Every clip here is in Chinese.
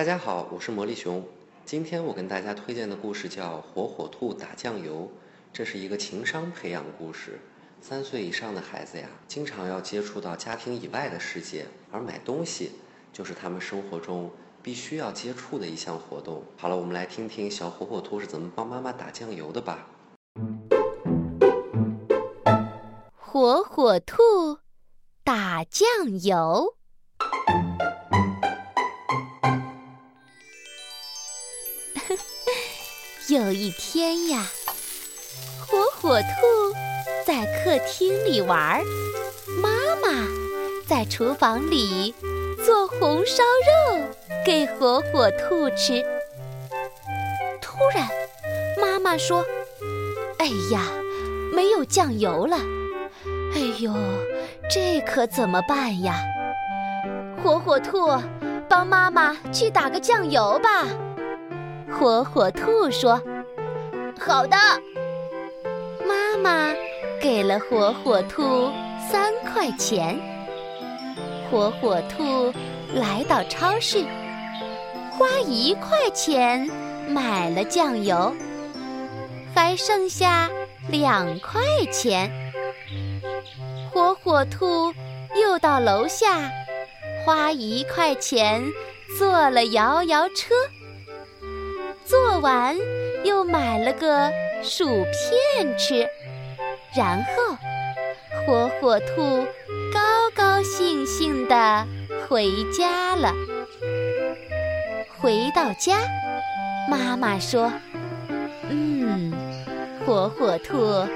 大家好，我是魔力熊。今天我跟大家推荐的故事叫《火火兔打酱油》，这是一个情商培养故事。三岁以上的孩子呀，经常要接触到家庭以外的世界，而买东西就是他们生活中必须要接触的一项活动。好了，我们来听听小火火兔是怎么帮妈妈打酱油的吧。火火兔打酱油。有一天呀，火火兔在客厅里玩，妈妈在厨房里做红烧肉给火火兔吃。突然，妈妈说：“哎呀，没有酱油了！哎呦，这可怎么办呀？”火火兔，帮妈妈去打个酱油吧。火火兔说：“好的。”妈妈给了火火兔三块钱。火火兔来到超市，花一块钱买了酱油，还剩下两块钱。火火兔又到楼下，花一块钱坐了摇摇车。完，又买了个薯片吃，然后火火兔高高兴兴地回家了。回到家，妈妈说：“嗯，火火兔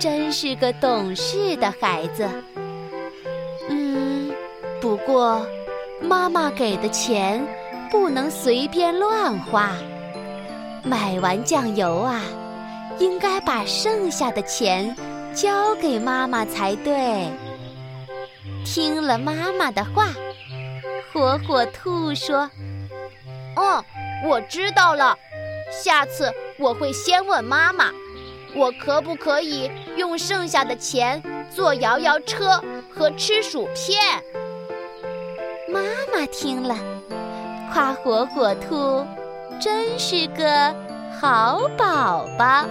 真是个懂事的孩子。嗯，不过妈妈给的钱不能随便乱花。”买完酱油啊，应该把剩下的钱交给妈妈才对。听了妈妈的话，火火兔说：“嗯，我知道了。下次我会先问妈妈，我可不可以用剩下的钱坐摇摇车和吃薯片。”妈妈听了，夸火火兔。真是个好宝宝。